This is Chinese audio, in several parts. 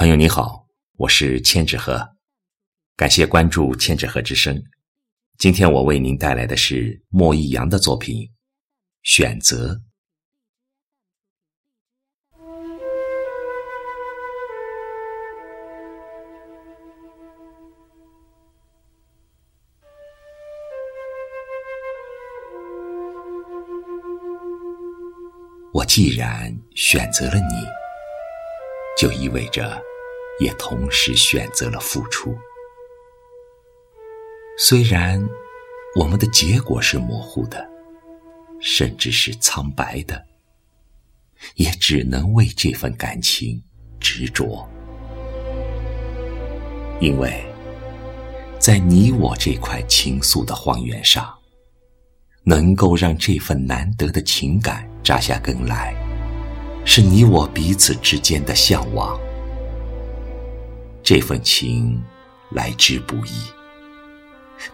朋友你好，我是千纸鹤，感谢关注千纸鹤之声。今天我为您带来的是莫一阳的作品《选择》。我既然选择了你，就意味着也同时选择了付出。虽然我们的结果是模糊的，甚至是苍白的，也只能为这份感情执着，因为在你我这块情愫的荒原上，能够让这份难得的情感。扎下根来，是你我彼此之间的向往。这份情来之不易，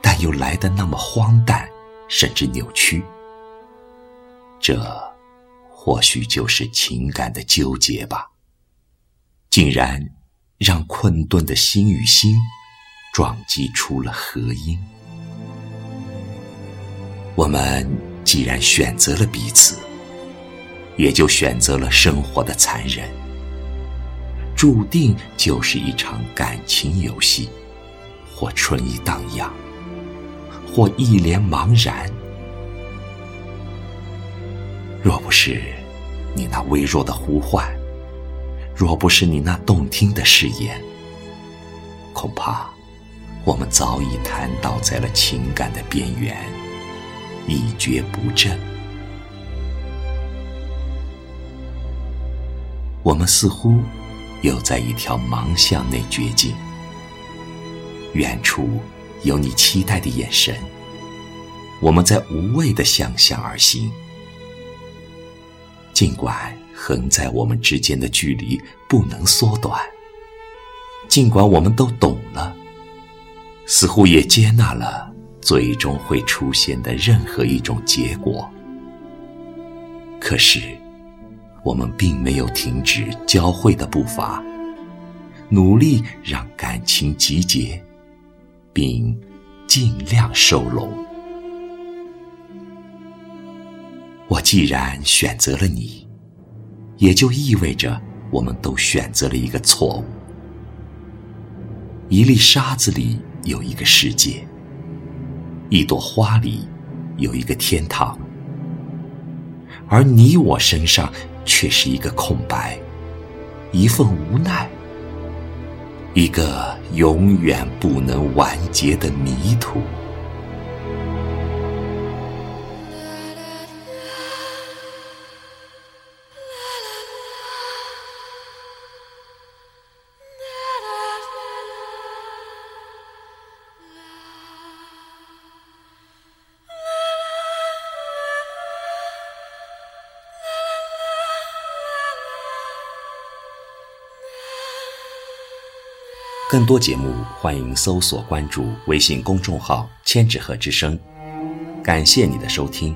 但又来得那么荒诞，甚至扭曲。这或许就是情感的纠结吧，竟然让困顿的心与心撞击出了合音。我们既然选择了彼此。也就选择了生活的残忍，注定就是一场感情游戏，或春意荡漾，或一脸茫然。若不是你那微弱的呼唤，若不是你那动听的誓言，恐怕我们早已瘫倒在了情感的边缘，一蹶不振。我们似乎又在一条盲巷内绝境，远处有你期待的眼神，我们在无谓的相向而行。尽管横在我们之间的距离不能缩短，尽管我们都懂了，似乎也接纳了最终会出现的任何一种结果，可是。我们并没有停止交汇的步伐，努力让感情集结，并尽量收拢。我既然选择了你，也就意味着我们都选择了一个错误。一粒沙子里有一个世界，一朵花里有一个天堂，而你我身上。却是一个空白，一份无奈，一个永远不能完结的迷途。更多节目，欢迎搜索关注微信公众号“千纸鹤之声”。感谢你的收听。